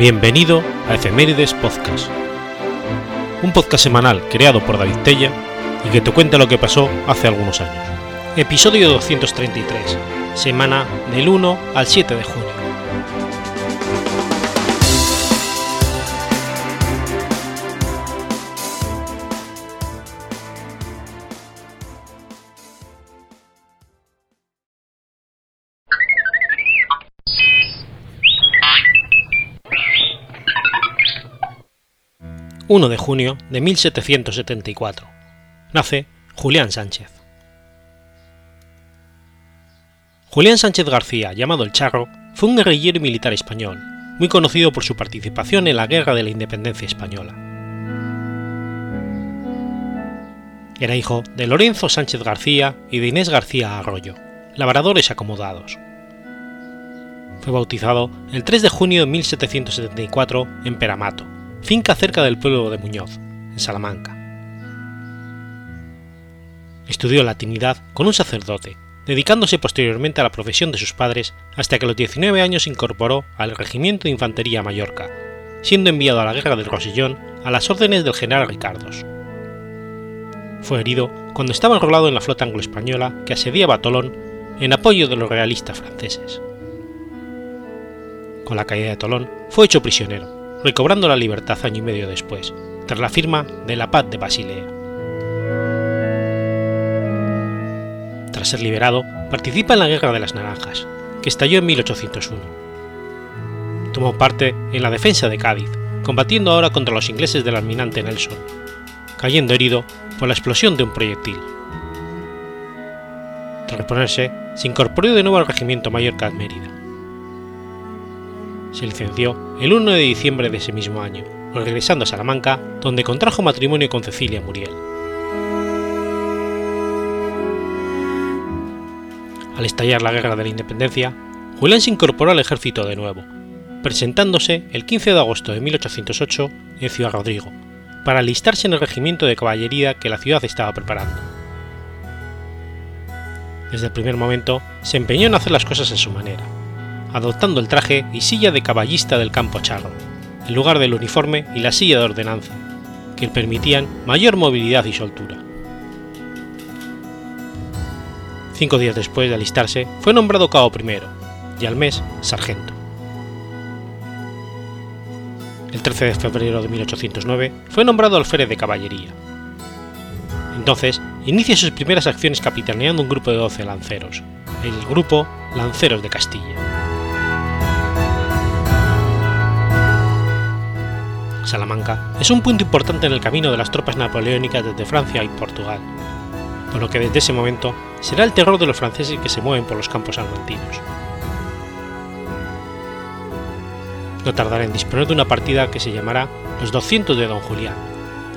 Bienvenido a Efemérides Podcast, un podcast semanal creado por David Tella y que te cuenta lo que pasó hace algunos años. Episodio 233, semana del 1 al 7 de junio. 1 de junio de 1774. Nace Julián Sánchez. Julián Sánchez García, llamado el Charro, fue un guerrillero y militar español, muy conocido por su participación en la Guerra de la Independencia Española. Era hijo de Lorenzo Sánchez García y de Inés García Arroyo, labradores acomodados. Fue bautizado el 3 de junio de 1774 en Peramato, finca cerca del pueblo de Muñoz, en Salamanca. Estudió latinidad con un sacerdote, dedicándose posteriormente a la profesión de sus padres hasta que a los 19 años se incorporó al Regimiento de Infantería Mallorca, siendo enviado a la Guerra del Rosellón a las órdenes del general Ricardos. Fue herido cuando estaba enrolado en la flota anglo-española que asediaba Tolón en apoyo de los realistas franceses. Con la caída de Tolón fue hecho prisionero, recobrando la libertad año y medio después, tras la firma de la Paz de Basilea. Tras ser liberado, participa en la Guerra de las Naranjas, que estalló en 1801. Tomó parte en la defensa de Cádiz, combatiendo ahora contra los ingleses del almirante Nelson, cayendo herido por la explosión de un proyectil. Tras reponerse, se incorporó de nuevo al regimiento de Mérida se licenció el 1 de diciembre de ese mismo año, regresando a Salamanca, donde contrajo matrimonio con Cecilia Muriel. Al estallar la Guerra de la Independencia, Julián se incorporó al ejército de nuevo, presentándose el 15 de agosto de 1808 en Ciudad Rodrigo, para alistarse en el regimiento de caballería que la ciudad estaba preparando. Desde el primer momento se empeñó en hacer las cosas a su manera, adoptando el traje y silla de caballista del campo charro, en lugar del uniforme y la silla de ordenanza, que permitían mayor movilidad y soltura. Cinco días después de alistarse, fue nombrado cabo primero, y al mes sargento. El 13 de febrero de 1809 fue nombrado alférez de caballería. Entonces, inicia sus primeras acciones capitaneando un grupo de 12 lanceros, el grupo Lanceros de Castilla. Salamanca es un punto importante en el camino de las tropas napoleónicas desde Francia y Portugal, por lo que desde ese momento será el terror de los franceses que se mueven por los campos salmantinos. No tardará en disponer de una partida que se llamará Los 200 de Don Julián,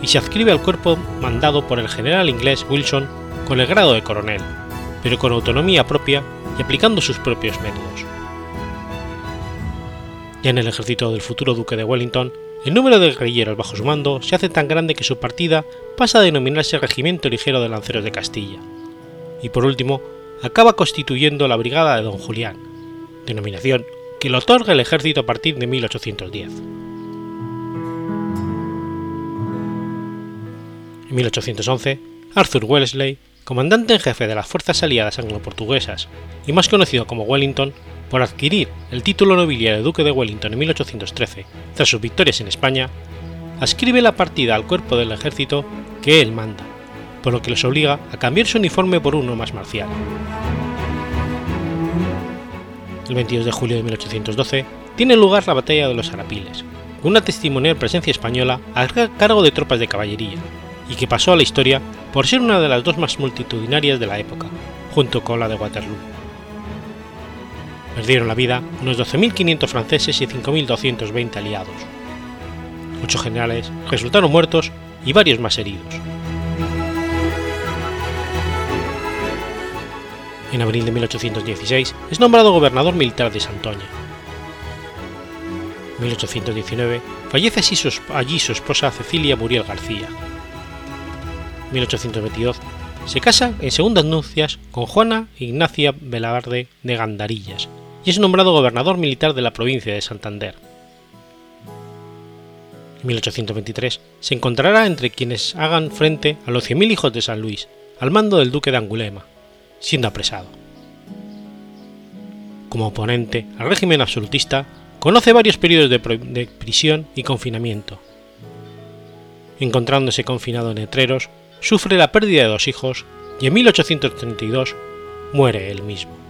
y se adscribe al cuerpo mandado por el general inglés Wilson con el grado de coronel, pero con autonomía propia y aplicando sus propios métodos. Ya en el ejército del futuro duque de Wellington el número de guerrilleros bajo su mando se hace tan grande que su partida pasa a denominarse Regimiento Ligero de Lanceros de Castilla, y por último acaba constituyendo la Brigada de Don Julián, denominación que le otorga el ejército a partir de 1810. En 1811, Arthur Wellesley, comandante en jefe de las fuerzas aliadas anglo-portuguesas y más conocido como Wellington, por adquirir el título nobiliario de Duque de Wellington en 1813, tras sus victorias en España, ascribe la partida al cuerpo del ejército que él manda, por lo que les obliga a cambiar su uniforme por uno más marcial. El 22 de julio de 1812 tiene lugar la batalla de los Arapiles, una testimonial presencia española a cargo de tropas de caballería, y que pasó a la historia por ser una de las dos más multitudinarias de la época, junto con la de Waterloo. Perdieron la vida unos 12.500 franceses y 5.220 aliados. Ocho generales resultaron muertos y varios más heridos. En abril de 1816 es nombrado gobernador militar de Santoña. En 1819 fallece allí su esposa Cecilia Muriel García. En 1822 se casa en segundas nupcias con Juana Ignacia Velarde de Gandarillas, y es nombrado gobernador militar de la provincia de Santander. En 1823 se encontrará entre quienes hagan frente a los 100.000 hijos de San Luis, al mando del duque de Angulema, siendo apresado. Como oponente al régimen absolutista, conoce varios periodos de, de prisión y confinamiento. Encontrándose confinado en Etreros, sufre la pérdida de dos hijos y en 1832 muere él mismo.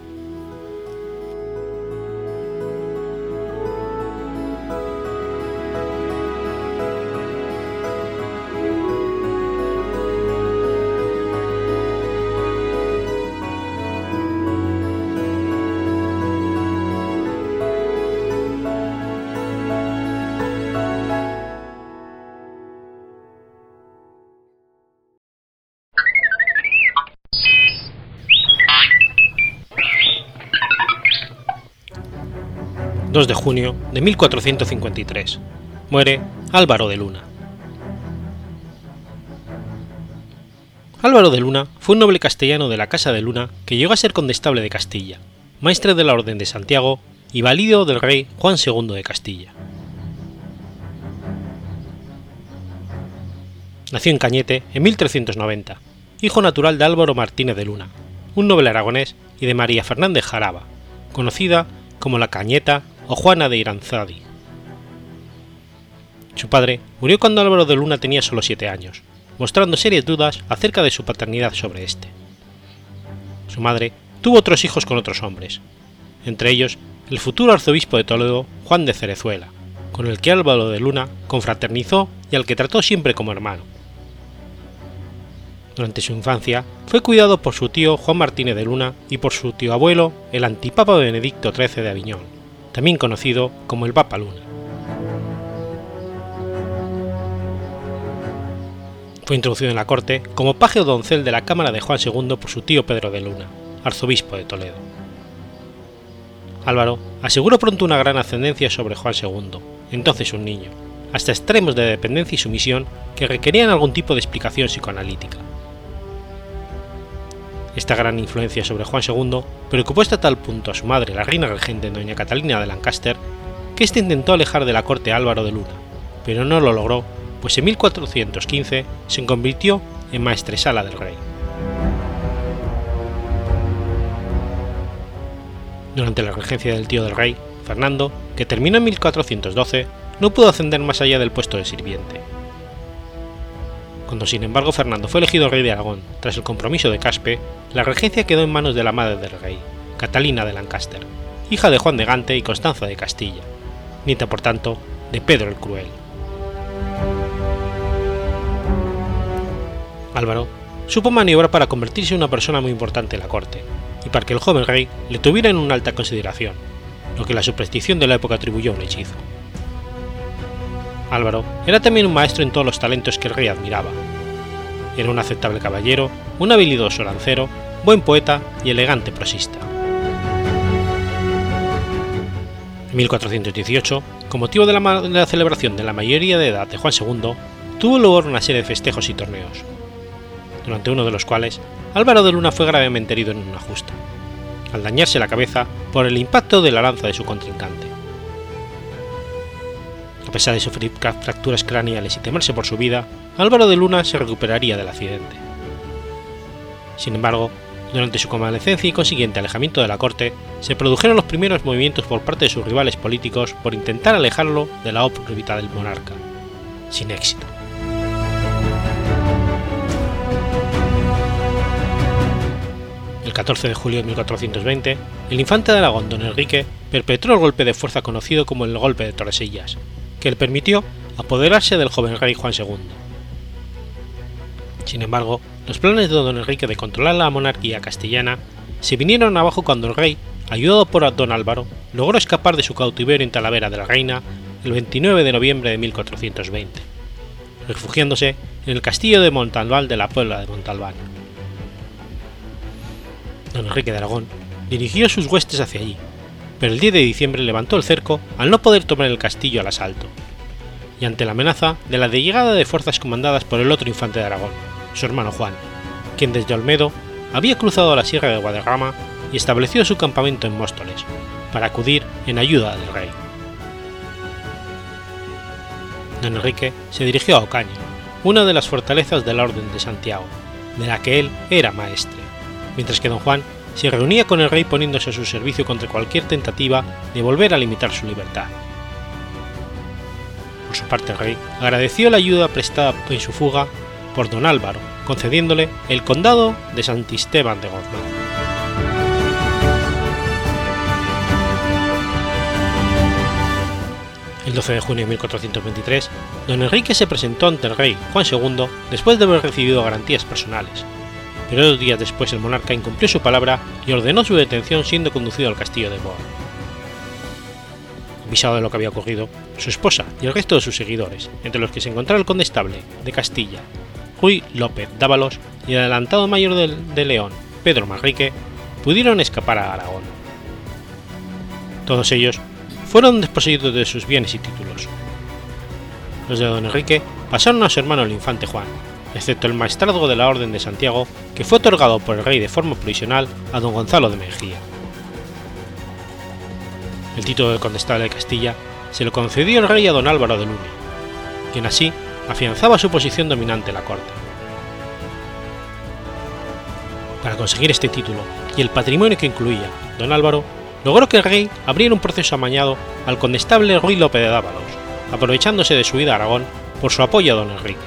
2 de junio de 1453. Muere Álvaro de Luna. Álvaro de Luna fue un noble castellano de la Casa de Luna que llegó a ser condestable de Castilla, maestre de la Orden de Santiago y valido del rey Juan II de Castilla. Nació en Cañete en 1390, hijo natural de Álvaro Martínez de Luna, un noble aragonés, y de María Fernández Jaraba, conocida como la Cañeta o Juana de Iranzadi. Su padre murió cuando Álvaro de Luna tenía solo siete años, mostrando serias dudas acerca de su paternidad sobre este. Su madre tuvo otros hijos con otros hombres, entre ellos el futuro arzobispo de Toledo, Juan de Cerezuela, con el que Álvaro de Luna confraternizó y al que trató siempre como hermano. Durante su infancia fue cuidado por su tío Juan Martínez de Luna y por su tío abuelo, el antipapa Benedicto XIII de Aviñón también conocido como el Papa Luna. Fue introducido en la corte como paje o doncel de la Cámara de Juan II por su tío Pedro de Luna, arzobispo de Toledo. Álvaro aseguró pronto una gran ascendencia sobre Juan II, entonces un niño, hasta extremos de dependencia y sumisión que requerían algún tipo de explicación psicoanalítica. Esta gran influencia sobre Juan II preocupó hasta tal punto a su madre, la reina regente doña Catalina de Lancaster, que éste intentó alejar de la corte a Álvaro de Luna, pero no lo logró, pues en 1415 se convirtió en maestresala del rey. Durante la regencia del tío del rey, Fernando, que terminó en 1412, no pudo ascender más allá del puesto de sirviente. Cuando sin embargo Fernando fue elegido rey de Aragón tras el compromiso de Caspe, la regencia quedó en manos de la madre del rey, Catalina de Lancaster, hija de Juan de Gante y Constanza de Castilla, nieta por tanto de Pedro el Cruel. Álvaro supo maniobrar para convertirse en una persona muy importante en la corte, y para que el joven rey le tuviera en una alta consideración, lo que la superstición de la época atribuyó a un hechizo. Álvaro era también un maestro en todos los talentos que el rey admiraba. Era un aceptable caballero, un habilidoso lancero, buen poeta y elegante prosista. En 1418, con motivo de la, de la celebración de la mayoría de edad de Juan II, tuvo lugar una serie de festejos y torneos, durante uno de los cuales Álvaro de Luna fue gravemente herido en una justa, al dañarse la cabeza por el impacto de la lanza de su contrincante pesar de sufrir fracturas craneales y temerse por su vida, Álvaro de Luna se recuperaría del accidente. Sin embargo, durante su convalecencia y consiguiente alejamiento de la corte, se produjeron los primeros movimientos por parte de sus rivales políticos por intentar alejarlo de la órbita del monarca, sin éxito. El 14 de julio de 1420, el infante de Aragón, don Enrique, perpetró el golpe de fuerza conocido como el golpe de Torresillas, que le permitió apoderarse del joven rey Juan II. Sin embargo, los planes de don Enrique de controlar la monarquía castellana se vinieron abajo cuando el rey, ayudado por don Álvaro, logró escapar de su cautiverio en Talavera de la Reina el 29 de noviembre de 1420, refugiándose en el castillo de Montalbán de la Puebla de Montalbán. Don Enrique de Aragón dirigió sus huestes hacia allí, pero el 10 de diciembre levantó el cerco al no poder tomar el castillo al asalto, y ante la amenaza de la llegada de fuerzas comandadas por el otro infante de Aragón, su hermano Juan, quien desde Olmedo había cruzado la sierra de Guadarrama y establecido su campamento en Móstoles, para acudir en ayuda del rey. Don Enrique se dirigió a Ocaña, una de las fortalezas de la Orden de Santiago, de la que él era maestre, mientras que don Juan se reunía con el rey poniéndose a su servicio contra cualquier tentativa de volver a limitar su libertad. Por su parte el rey agradeció la ayuda prestada en su fuga por don Álvaro, concediéndole el condado de Santisteban de Guzmán. El 12 de junio de 1423, don Enrique se presentó ante el rey Juan II después de haber recibido garantías personales, pero dos días después el monarca incumplió su palabra y ordenó su detención siendo conducido al castillo de Boa. Avisado de lo que había ocurrido, su esposa y el resto de sus seguidores, entre los que se encontraba el condestable de Castilla, Ruy López Dávalos y el adelantado mayor de, de León, Pedro Manrique, pudieron escapar a Aragón. Todos ellos fueron desposeídos de sus bienes y títulos. Los de don Enrique pasaron a su hermano el infante Juan, excepto el maestrazgo de la Orden de Santiago, que fue otorgado por el rey de forma provisional a don Gonzalo de Mejía. El título de condestable de Castilla se lo concedió el rey a don Álvaro de Luna, quien así afianzaba su posición dominante en la corte. Para conseguir este título y el patrimonio que incluía, don Álvaro logró que el rey abriera un proceso amañado al condestable Ruy López de Dávalos, aprovechándose de su ida a Aragón por su apoyo a don Enrique.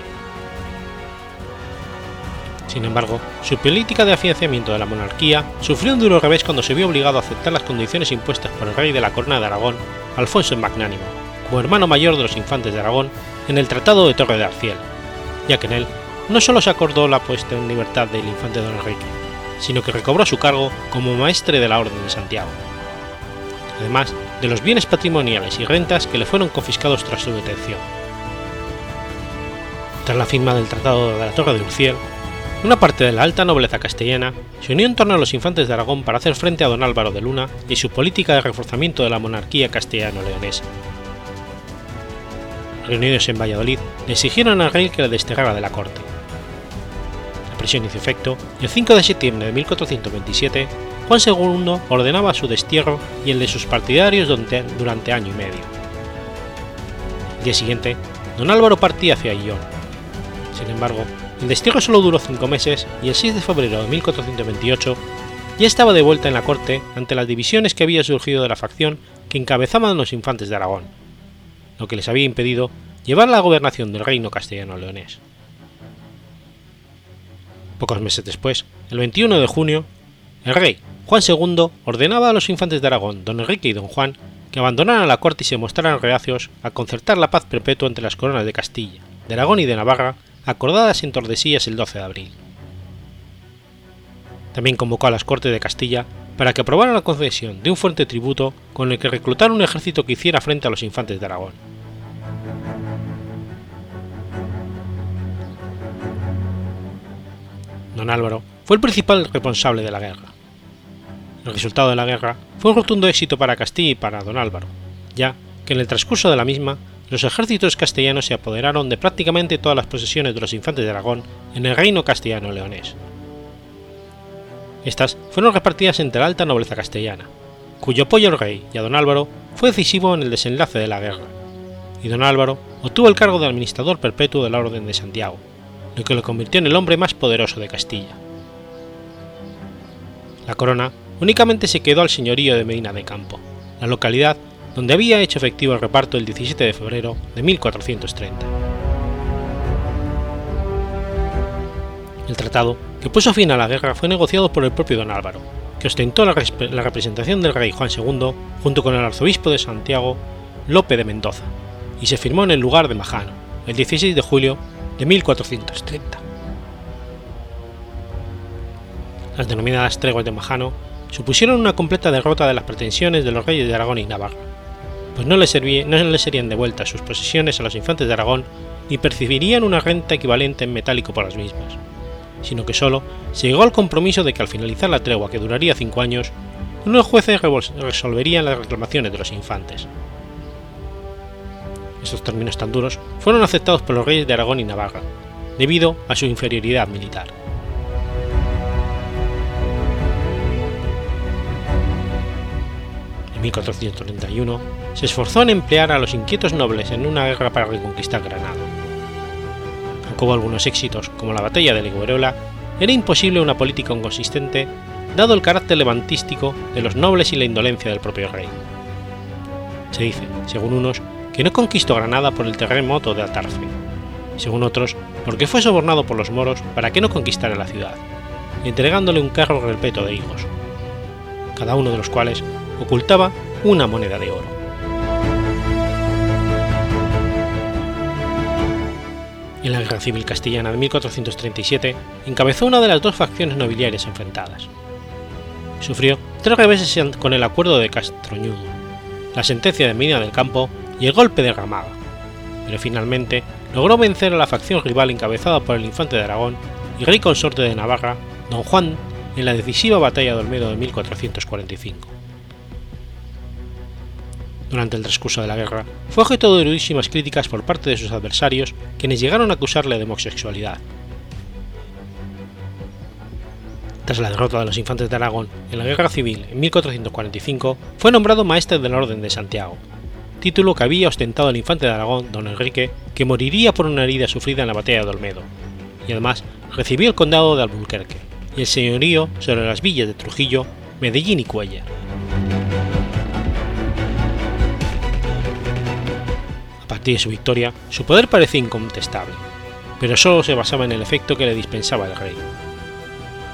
Sin embargo, su política de afianzamiento de la monarquía sufrió un duro revés cuando se vio obligado a aceptar las condiciones impuestas por el rey de la corona de Aragón, Alfonso el Magnánimo, como hermano mayor de los infantes de Aragón en el Tratado de Torre de Arciel, ya que en él no solo se acordó la puesta en libertad del infante don Enrique, sino que recobró su cargo como maestre de la Orden de Santiago además de los bienes patrimoniales y rentas que le fueron confiscados tras su detención. Tras la firma del Tratado de la Torre de Urciel, una parte de la alta nobleza castellana se unió en torno a los infantes de Aragón para hacer frente a don Álvaro de Luna y su política de reforzamiento de la monarquía castellano-leonesa. Reunidos en Valladolid, le exigieron al rey que le desterrara de la corte. La presión hizo efecto y el 5 de septiembre de 1427 Juan II ordenaba su destierro y el de sus partidarios durante año y medio. El día siguiente, don Álvaro partía hacia Illón. Sin embargo, el destierro solo duró cinco meses y el 6 de febrero de 1428 ya estaba de vuelta en la corte ante las divisiones que había surgido de la facción que encabezaban los infantes de Aragón, lo que les había impedido llevar la gobernación del reino castellano-leonés. Pocos meses después, el 21 de junio, el rey, Juan II ordenaba a los infantes de Aragón, don Enrique y don Juan, que abandonaran la corte y se mostraran reacios a concertar la paz perpetua entre las coronas de Castilla, de Aragón y de Navarra, acordadas en Tordesillas el 12 de abril. También convocó a las Cortes de Castilla para que aprobaran la concesión de un fuerte tributo con el que reclutar un ejército que hiciera frente a los infantes de Aragón. Don Álvaro fue el principal responsable de la guerra. El resultado de la guerra fue un rotundo éxito para Castilla y para don Álvaro, ya que en el transcurso de la misma los ejércitos castellanos se apoderaron de prácticamente todas las posesiones de los infantes de Aragón en el reino castellano-leonés. Estas fueron repartidas entre la alta nobleza castellana, cuyo apoyo al rey y a don Álvaro fue decisivo en el desenlace de la guerra, y don Álvaro obtuvo el cargo de administrador perpetuo de la Orden de Santiago, lo que lo convirtió en el hombre más poderoso de Castilla. La corona únicamente se quedó al señorío de Medina de Campo, la localidad donde había hecho efectivo el reparto el 17 de febrero de 1430. El tratado, que puso fin a la guerra, fue negociado por el propio don Álvaro, que ostentó la, representación del rey Juan II junto con el arzobispo de Santiago, Lope de Mendoza, y se firmó en el lugar de Majano, el 16 de julio de 1430. Las denominadas treguas de Majano supusieron una completa derrota de las pretensiones de los reyes de Aragón y Navarra, pues no les, no les serían devueltas sus posesiones a los infantes de Aragón ni percibirían una renta equivalente en metálico por las mismas, sino que solo se llegó al compromiso de que al finalizar la tregua que duraría cinco años, unos jueces resolverían las reclamaciones de los infantes. Estos términos tan duros fueron aceptados por los reyes de Aragón y Navarra, debido a su inferioridad militar. En 1431, se esforzó en emplear a los inquietos nobles en una guerra para reconquistar Granada. Aunque hubo algunos éxitos, como la batalla de Liguerola, era imposible una política inconsistente dado el carácter levantístico de los nobles y la indolencia del propio rey. Se dice, según unos, que no conquistó Granada por el terremoto de Atarfe, según otros, porque fue sobornado por los moros para que no conquistara la ciudad, entregándole un carro repleto de higos, cada uno de los cuales ocultaba una moneda de oro. En la Guerra Civil Castellana de 1437 encabezó una de las dos facciones nobiliarias enfrentadas. Sufrió tres reveses con el acuerdo de Castroñudo, la sentencia de Medina del Campo y el golpe de Ramada, pero finalmente logró vencer a la facción rival encabezada por el infante de Aragón y rey consorte de Navarra, don Juan, en la decisiva batalla de Olmedo de 1445 durante el transcurso de la guerra, fue objeto de durísimas críticas por parte de sus adversarios, quienes llegaron a acusarle de homosexualidad. Tras la derrota de los infantes de Aragón en la Guerra Civil en 1445, fue nombrado maestre de la Orden de Santiago, título que había ostentado el infante de Aragón, don Enrique, que moriría por una herida sufrida en la batalla de Olmedo, y además recibió el condado de Albuquerque y el señorío sobre las villas de Trujillo, Medellín y Cuellar. De su victoria, su poder parecía incontestable, pero solo se basaba en el efecto que le dispensaba el rey.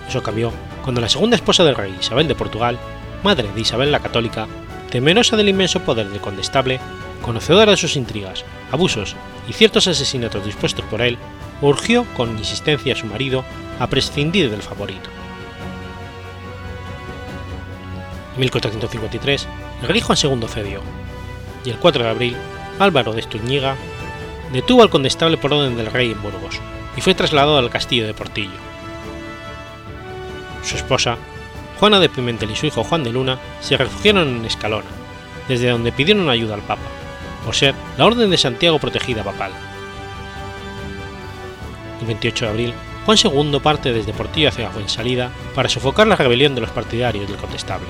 Eso cambió cuando la segunda esposa del rey, Isabel de Portugal, madre de Isabel la Católica, temerosa del inmenso poder del condestable, conocedora de sus intrigas, abusos y ciertos asesinatos dispuestos por él, urgió con insistencia a su marido a prescindir del favorito. En 1453, el rey Juan II cedió, y el 4 de abril Álvaro de Estuñiga detuvo al condestable por orden del rey en Burgos y fue trasladado al castillo de Portillo. Su esposa, Juana de Pimentel y su hijo Juan de Luna se refugiaron en Escalona, desde donde pidieron ayuda al Papa, por ser la Orden de Santiago protegida papal. El 28 de abril, Juan II parte desde Portillo hacia Fuensalida para sofocar la rebelión de los partidarios del condestable.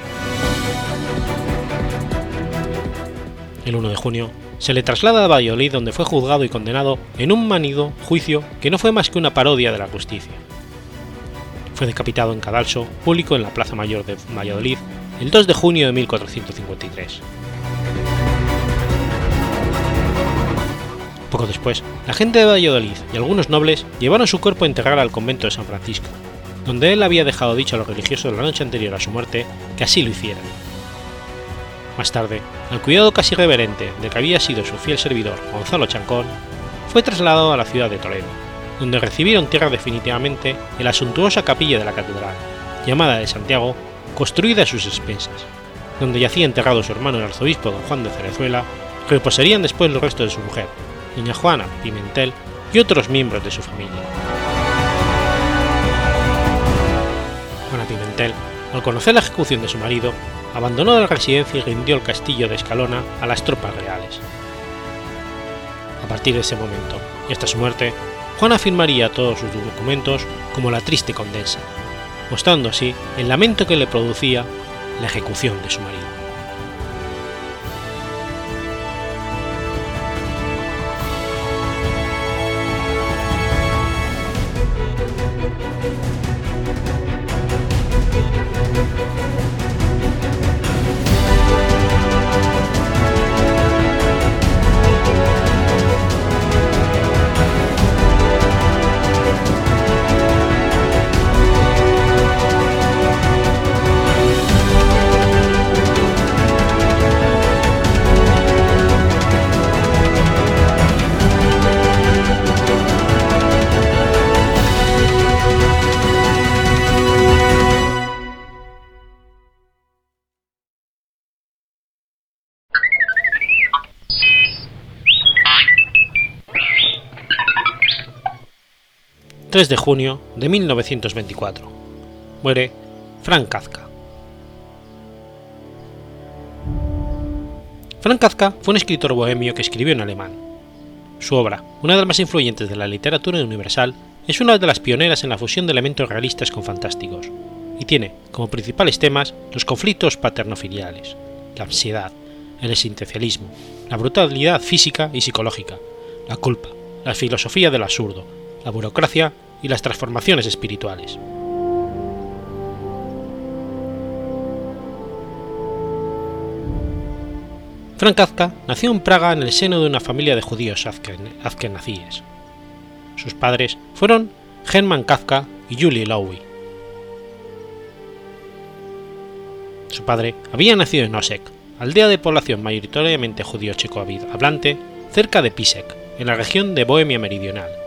El 1 de junio, se le traslada a Valladolid donde fue juzgado y condenado en un manido juicio que no fue más que una parodia de la justicia. Fue decapitado en Cadalso, público en la Plaza Mayor de Valladolid, el 2 de junio de 1453. Poco después, la gente de Valladolid y algunos nobles llevaron su cuerpo a enterrar al convento de San Francisco, donde él había dejado dicho a los religiosos la noche anterior a su muerte que así lo hicieran más tarde, al cuidado casi reverente de que había sido su fiel servidor Gonzalo Chancón, fue trasladado a la ciudad de Toledo, donde recibieron tierra definitivamente en la suntuosa capilla de la catedral, llamada de Santiago, construida a sus expensas, donde yacía enterrado su hermano el arzobispo don Juan de Cerezuela, reposarían después los restos de su mujer, doña Juana Pimentel y otros miembros de su familia. Juana Pimentel, al conocer la ejecución de su marido, abandonó la residencia y rindió el castillo de Escalona a las tropas reales. A partir de ese momento, y hasta su muerte, Juan afirmaría todos sus documentos como la triste condensa, mostrando así el lamento que le producía la ejecución de su marido. 3 de junio de 1924. Muere Frank Kafka. Frank Kafka fue un escritor bohemio que escribió en alemán. Su obra, una de las más influyentes de la literatura universal, es una de las pioneras en la fusión de elementos realistas con fantásticos, y tiene como principales temas los conflictos paternofiliales, la ansiedad, el existencialismo, la brutalidad física y psicológica, la culpa, la filosofía del absurdo, la burocracia y las transformaciones espirituales. Frank Kafka nació en Praga en el seno de una familia de judíos azkenazíes. Sus padres fueron Hermann Kafka y Julie Lowy. Su padre había nacido en Osek, aldea de población mayoritariamente judío checo hablante, cerca de Pisek, en la región de Bohemia Meridional.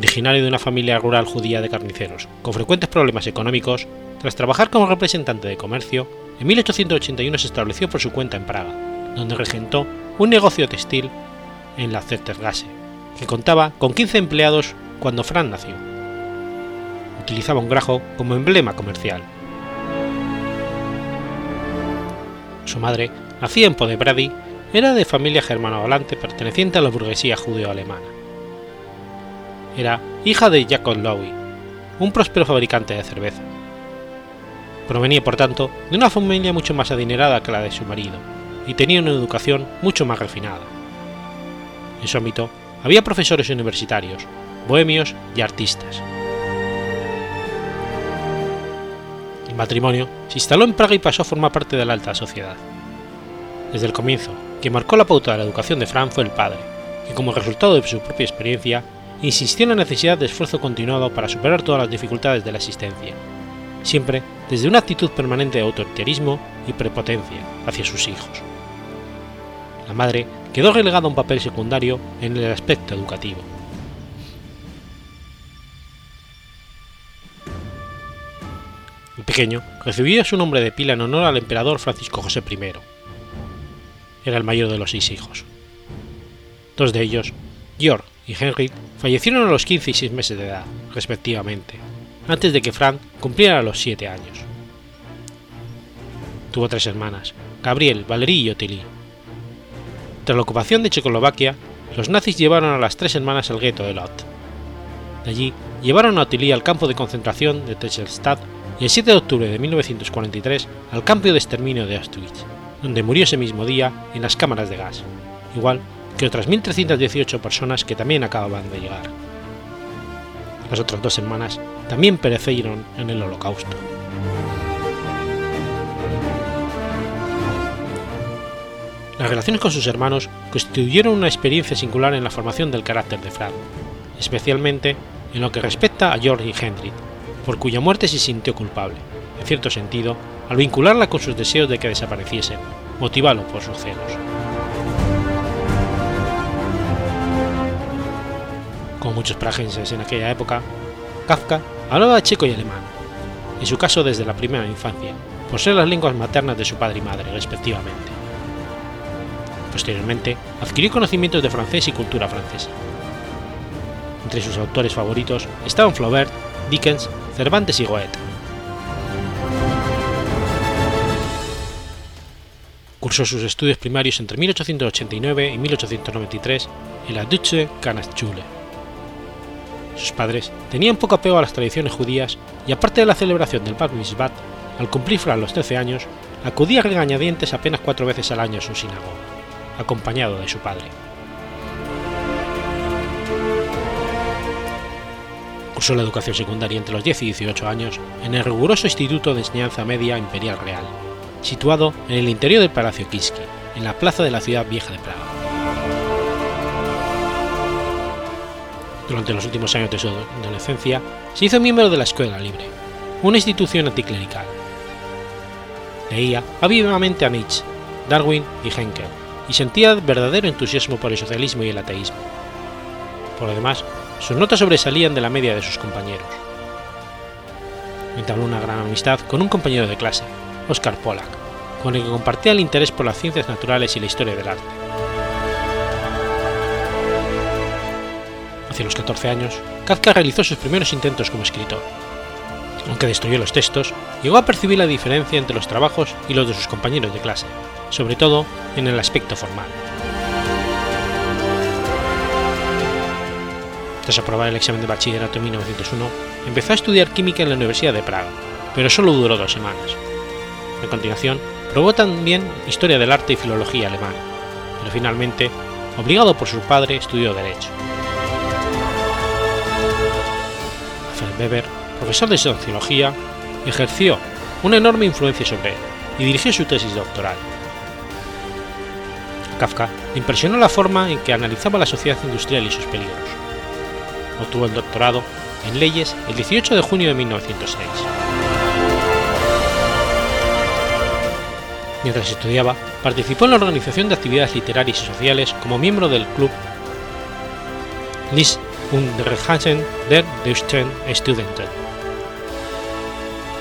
Originario de una familia rural judía de carniceros, con frecuentes problemas económicos, tras trabajar como representante de comercio, en 1881 se estableció por su cuenta en Praga, donde regentó un negocio textil en la Zettergasse, que contaba con 15 empleados cuando Frank nació. Utilizaba un grajo como emblema comercial. Su madre, nacida en Podebrady, era de familia germano-hablante perteneciente a la burguesía judeo-alemana. Era hija de Jacob Lowy, un próspero fabricante de cerveza. Provenía, por tanto, de una familia mucho más adinerada que la de su marido, y tenía una educación mucho más refinada. En su ámbito, había profesores universitarios, bohemios y artistas. El matrimonio se instaló en Praga y pasó a formar parte de la alta sociedad. Desde el comienzo, quien marcó la pauta de la educación de Frank fue el padre, que como resultado de su propia experiencia, insistió en la necesidad de esfuerzo continuado para superar todas las dificultades de la existencia, siempre desde una actitud permanente de autoritarismo y prepotencia hacia sus hijos. La madre quedó relegada a un papel secundario en el aspecto educativo. El pequeño recibió su nombre de pila en honor al emperador Francisco José I. Era el mayor de los seis hijos. Dos de ellos, Georg y Henry, fallecieron a los 15 y 6 meses de edad, respectivamente, antes de que Frank cumpliera los 7 años. Tuvo tres hermanas, Gabriel, Valerie y Ottilie. Tras la ocupación de Checoslovaquia, los nazis llevaron a las tres hermanas al gueto de Lot. De allí llevaron a Ottilie al campo de concentración de Techelstadt y el 7 de octubre de 1943 al campo de exterminio de Auschwitz, donde murió ese mismo día en las cámaras de gas, igual que otras 1.318 personas que también acababan de llegar. Las otras dos hermanas también perecieron en el Holocausto. Las relaciones con sus hermanos constituyeron una experiencia singular en la formación del carácter de Frank, especialmente en lo que respecta a George y Henry, por cuya muerte se sintió culpable, en cierto sentido, al vincularla con sus deseos de que desapareciesen, motivado por sus celos. Como muchos pragenses en aquella época, Kafka hablaba checo y alemán, en su caso desde la primera infancia, por ser las lenguas maternas de su padre y madre, respectivamente. Posteriormente, adquirió conocimientos de francés y cultura francesa. Entre sus autores favoritos estaban Flaubert, Dickens, Cervantes y Goethe. Cursó sus estudios primarios entre 1889 y 1893 en la Deutsche Kannastschule. Sus padres tenían poco apego a las tradiciones judías y aparte de la celebración del Bar Mitzvah, al cumplir Fran los 13 años, acudía regañadientes apenas cuatro veces al año a su sinagoga, acompañado de su padre. Cursó la educación secundaria entre los 10 y 18 años en el riguroso Instituto de Enseñanza Media Imperial Real, situado en el interior del Palacio Kiski, en la plaza de la ciudad vieja de Praga. Durante los últimos años de su adolescencia, se hizo miembro de la Escuela Libre, una institución anticlerical. Leía vivamente a Nietzsche, Darwin y Henkel, y sentía verdadero entusiasmo por el socialismo y el ateísmo. Por lo demás, sus notas sobresalían de la media de sus compañeros. Entabló una gran amistad con un compañero de clase, Oscar Pollack, con el que compartía el interés por las ciencias naturales y la historia del arte. Hacia los 14 años, Kafka realizó sus primeros intentos como escritor. Aunque destruyó los textos, llegó a percibir la diferencia entre los trabajos y los de sus compañeros de clase, sobre todo en el aspecto formal. Tras aprobar el examen de bachillerato en 1901, empezó a estudiar química en la Universidad de Praga, pero solo duró dos semanas. A continuación, probó también historia del arte y filología alemana, pero finalmente, obligado por su padre, estudió Derecho. Weber, profesor de sociología, ejerció una enorme influencia sobre él y dirigió su tesis doctoral. Kafka impresionó la forma en que analizaba la sociedad industrial y sus peligros. Obtuvo el doctorado en leyes el 18 de junio de 1906. Mientras estudiaba, participó en la organización de actividades literarias y sociales como miembro del club Lis Unterhasen der Deutschen Studenten.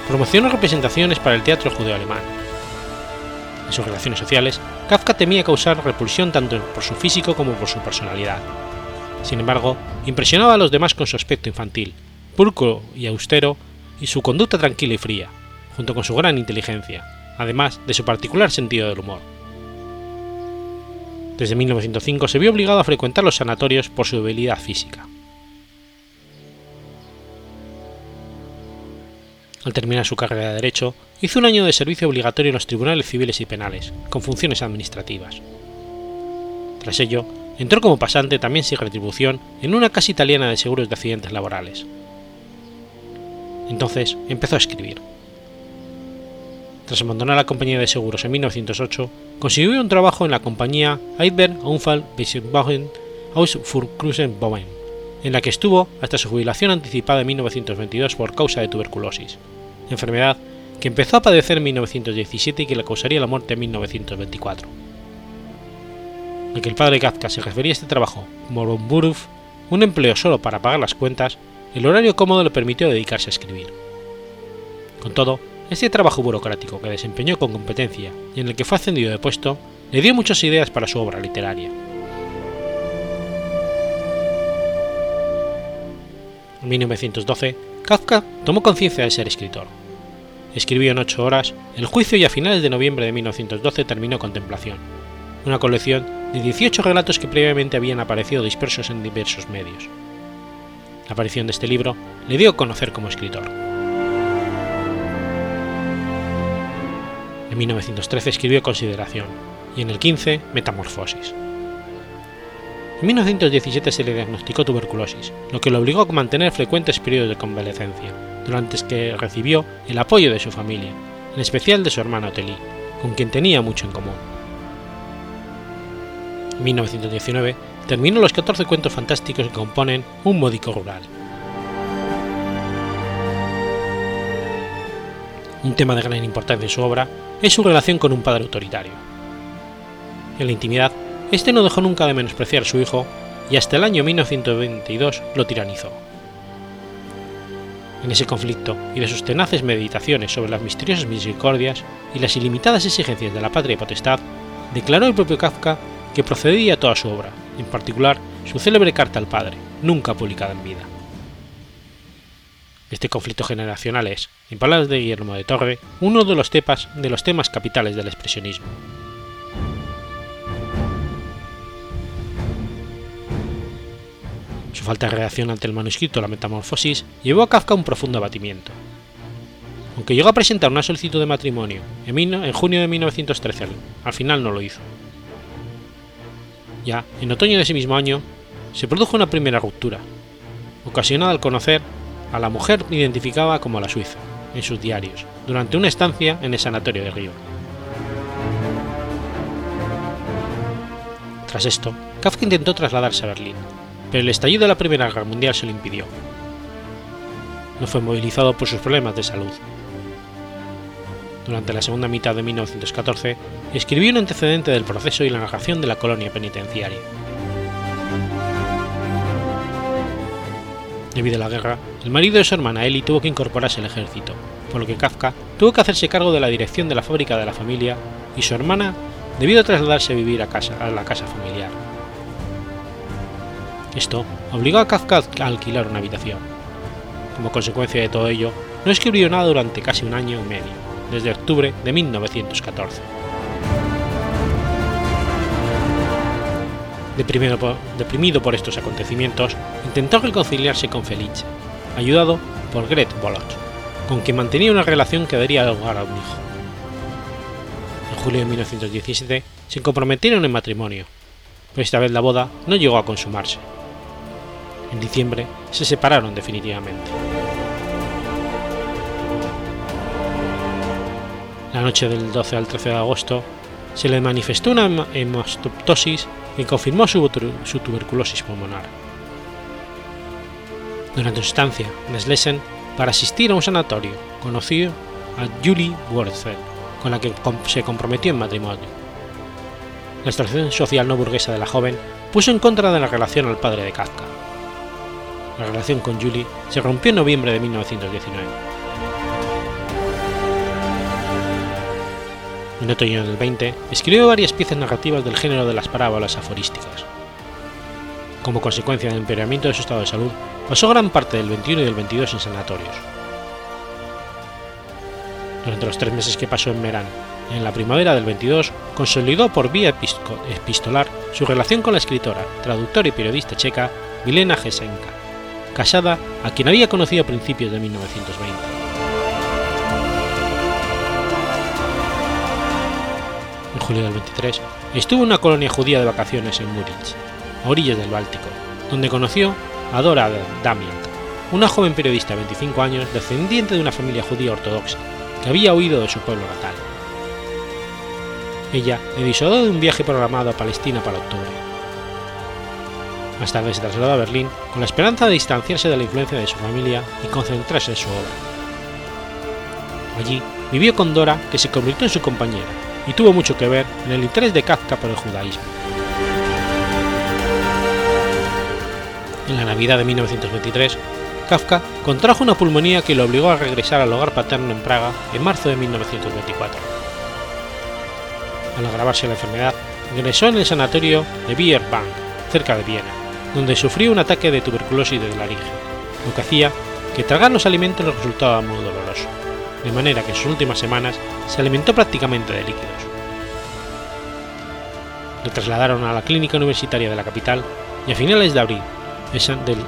Promocionó representaciones para el teatro judeo-alemán. En sus relaciones sociales, Kafka temía causar repulsión tanto por su físico como por su personalidad. Sin embargo, impresionaba a los demás con su aspecto infantil, pulcro y austero, y su conducta tranquila y fría, junto con su gran inteligencia, además de su particular sentido del humor. Desde 1905 se vio obligado a frecuentar los sanatorios por su debilidad física. Al terminar su carrera de Derecho, hizo un año de servicio obligatorio en los tribunales civiles y penales, con funciones administrativas. Tras ello, entró como pasante también sin retribución en una casa italiana de seguros de accidentes laborales. Entonces empezó a escribir. Tras abandonar la compañía de seguros en 1908, consiguió un trabajo en la compañía Eidberg Unfall Versicherungen aus Furkrusen Bowen, en la que estuvo hasta su jubilación anticipada en 1922 por causa de tuberculosis, enfermedad que empezó a padecer en 1917 y que le causaría la muerte en 1924. En que el padre Kafka se refería a este trabajo como Buruf, un empleo solo para pagar las cuentas, el horario cómodo le permitió dedicarse a escribir. Con todo, este trabajo burocrático que desempeñó con competencia y en el que fue ascendido de puesto, le dio muchas ideas para su obra literaria. 1912, Kafka tomó conciencia de ser escritor. Escribió en ocho horas El juicio y a finales de noviembre de 1912 terminó Contemplación, una colección de 18 relatos que previamente habían aparecido dispersos en diversos medios. La aparición de este libro le dio a conocer como escritor. En 1913 escribió Consideración y en el 15 Metamorfosis. En 1917 se le diagnosticó tuberculosis, lo que lo obligó a mantener frecuentes periodos de convalecencia, durante los que recibió el apoyo de su familia, en especial de su hermano Oteli, con quien tenía mucho en común. En 1919 terminó los 14 cuentos fantásticos que componen Un módico rural. Un tema de gran importancia en su obra es su relación con un padre autoritario. En la intimidad, este no dejó nunca de menospreciar a su hijo y hasta el año 1922 lo tiranizó. En ese conflicto y de sus tenaces meditaciones sobre las misteriosas misericordias y las ilimitadas exigencias de la patria y potestad, declaró el propio Kafka que procedía toda su obra, en particular su célebre carta al padre, nunca publicada en vida. Este conflicto generacional es, en palabras de Guillermo de Torre, uno de los, tepas, de los temas capitales del expresionismo. Su falta de reacción ante el manuscrito La Metamorfosis llevó a Kafka a un profundo abatimiento. Aunque llegó a presentar una solicitud de matrimonio en, junio de 1913, al final no lo hizo. Ya en otoño de ese mismo año, se produjo una primera ruptura, ocasionada al conocer a la mujer identificada como la Suiza en sus diarios durante una estancia en el sanatorio de Río. Tras esto, Kafka intentó trasladarse a Berlín, pero el estallido de la Primera Guerra Mundial se lo impidió. No fue movilizado por sus problemas de salud. Durante la segunda mitad de 1914, escribió un antecedente del proceso y la narración de la colonia penitenciaria. Debido a la guerra, el marido de su hermana Ellie tuvo que incorporarse al ejército, por lo que Kafka tuvo que hacerse cargo de la dirección de la fábrica de la familia y su hermana debió trasladarse a vivir a, casa, a la casa familiar. Esto obligó a Kafka a alquilar una habitación. Como consecuencia de todo ello, no escribió nada durante casi un año y medio, desde octubre de 1914. Deprimido por, estos acontecimientos, intentó reconciliarse con Felice, ayudado por Gret Boloch, con quien mantenía una relación que daría lugar a un hijo. julio de 1917 se comprometieron en matrimonio, pero esta vez la boda no llegó a consumarse. En diciembre se separaron definitivamente. La noche del 12 al 13 de agosto se le manifestó una hemostoptosis que confirmó su, tuberculosis pulmonar. Durante su estancia en Slesen, para asistir a un sanatorio, conoció a Julie Wurzel, con la que se comprometió en matrimonio. La situación social no burguesa de la joven puso en contra de la relación al padre de Kafka. La relación con Julie se rompió en noviembre de 1919. En otoño del 20 escribió varias piezas narrativas del género de las parábolas aforísticas. Como consecuencia del empeoramiento de su estado de salud, pasó gran parte del 21 y del 22 en sanatorios. Durante los tres meses que pasó en Merán, en la primavera del 22, consolidó por vía epistolar su relación con la escritora, traductora y periodista checa Milena Jesenka, casada a quien había conocido a principios de 1920. En julio del 23 estuvo en una colonia judía de vacaciones en Múrich, a orillas del Báltico, donde conoció a Dora Damian, una joven periodista de 25 años descendiente de una familia judía ortodoxa, que había huido de su pueblo natal. Ella le disuadió de un viaje programado a Palestina para octubre. Más tarde se trasladó a Berlín con la esperanza de distanciarse de la influencia de su familia y concentrarse en su obra. Allí vivió con Dora, que se convirtió en su compañera, y tuvo mucho que ver en el interés de Kafka por el judaísmo. En la Navidad de 1923, Kafka contrajo una pulmonía que lo obligó a regresar al hogar paterno en Praga en marzo de 1924. Al agravarse la enfermedad, ingresó en el sanatorio de Bierbank, cerca de Viena, donde sufrió un ataque de tuberculosis de laringe, lo que hacía que tragar los alimentos le resultaba muy doloroso, de manera que en sus últimas semanas se alimentó prácticamente de líquidos. Le trasladaron a la clínica universitaria de la capital y a finales de abril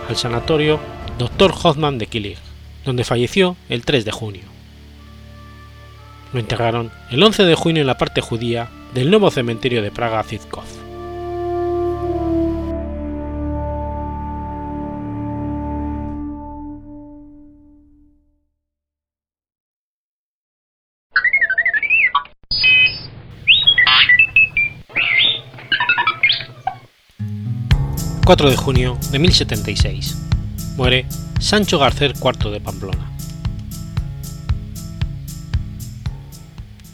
al sanatorio Dr. Hoffman de Killig, donde falleció el 3 de junio. Lo enterraron el 11 de junio en la parte judía del nuevo cementerio de Praga Zidkov. 4 de junio de 1076. Muere Sancho Garcés IV de Pamplona.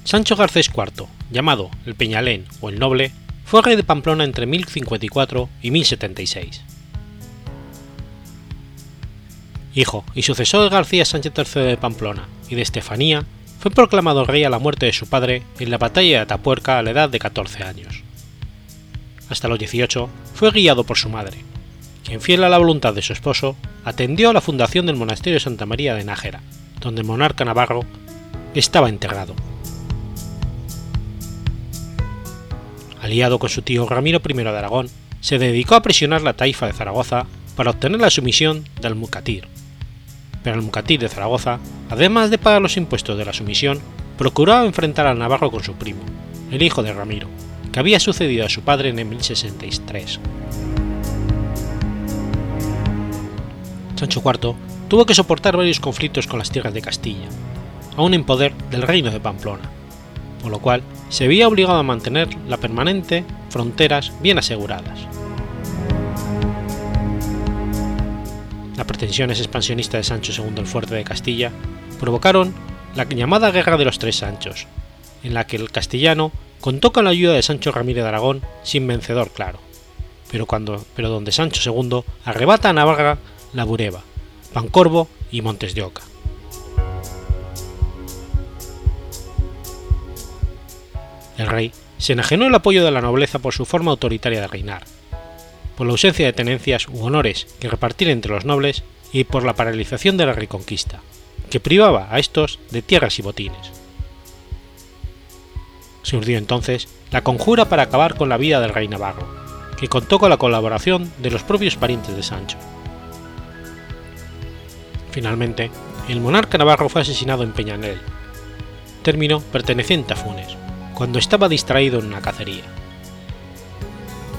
Sancho Garcés IV, llamado el Peñalén o el Noble, fue rey de Pamplona entre 1054 y 1076. Hijo y sucesor de García Sánchez III de Pamplona y de Estefanía, fue proclamado rey a la muerte de su padre en la batalla de Atapuerca a la edad de 14 años hasta los 18, fue guiado por su madre, quien fiel a la voluntad de su esposo, atendió a la fundación del monasterio de Santa María de Nájera, donde el monarca navarro estaba enterrado. Aliado con su tío Ramiro I de Aragón, se dedicó a presionar la taifa de Zaragoza para obtener la sumisión del Mucatir. Pero el Mucatir de Zaragoza, además de pagar los impuestos de la sumisión, procuraba enfrentar al navarro con su primo, el hijo de Ramiro, que había sucedido a su padre en el 1063. Sancho IV tuvo que soportar varios conflictos con las tierras de Castilla, aún en poder del reino de Pamplona, por lo cual se veía obligado a mantener la permanente fronteras bien aseguradas. Las pretensiones expansionistas de Sancho II el Fuerte de Castilla provocaron la llamada Guerra de los Tres Sanchos, en la que el castellano contó con la ayuda de Sancho Ramírez de Aragón sin vencedor claro, pero, cuando, pero donde Sancho II arrebata a Navarra la Bureba, Pancorvo y Montes de Oca. El rey se enajenó el apoyo de la nobleza por su forma autoritaria de reinar, por la ausencia de tenencias u honores que repartir entre los nobles y por la paralización de la reconquista, que privaba a estos de tierras y botines surgió entonces la conjura para acabar con la vida del rey navarro, que contó con la colaboración de los propios parientes de Sancho. Finalmente, el monarca navarro fue asesinado en Peñanel, término perteneciente a Funes, cuando estaba distraído en una cacería.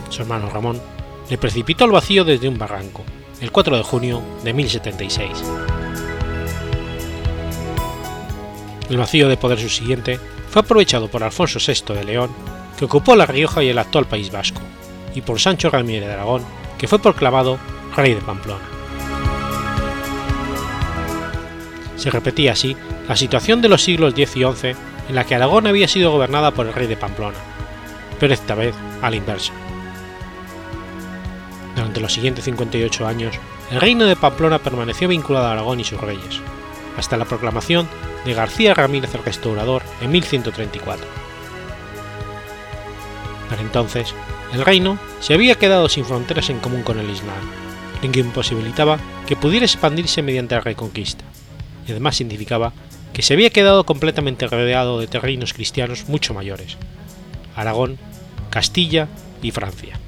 Su hermano Ramón le precipitó al vacío desde un barranco, el 4 de junio de 1076. El vacío de poder subsiguiente fue aprovechado por Alfonso VI de León, que ocupó La Rioja y el actual País Vasco, y por Sancho Ramírez de Aragón, que fue proclamado rey de Pamplona. Se repetía así la situación de los siglos X y XI en la que Aragón había sido gobernada por el rey de Pamplona, pero esta vez a la inversa. Durante los siguientes 58 años, el reino de Pamplona permaneció vinculado a Aragón y sus reyes, hasta la proclamación de García Ramírez el Restaurador en 1134. Para entonces, el reino se había quedado sin fronteras en común con el Islam, lo que imposibilitaba que pudiera expandirse mediante la reconquista, y además significaba que se había quedado completamente rodeado de terrenos cristianos mucho mayores, Aragón, Castilla y Francia.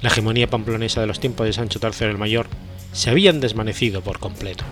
La hegemonía pamplonesa de los tiempos de Sancho III el Mayor se habían desvanecido por completo.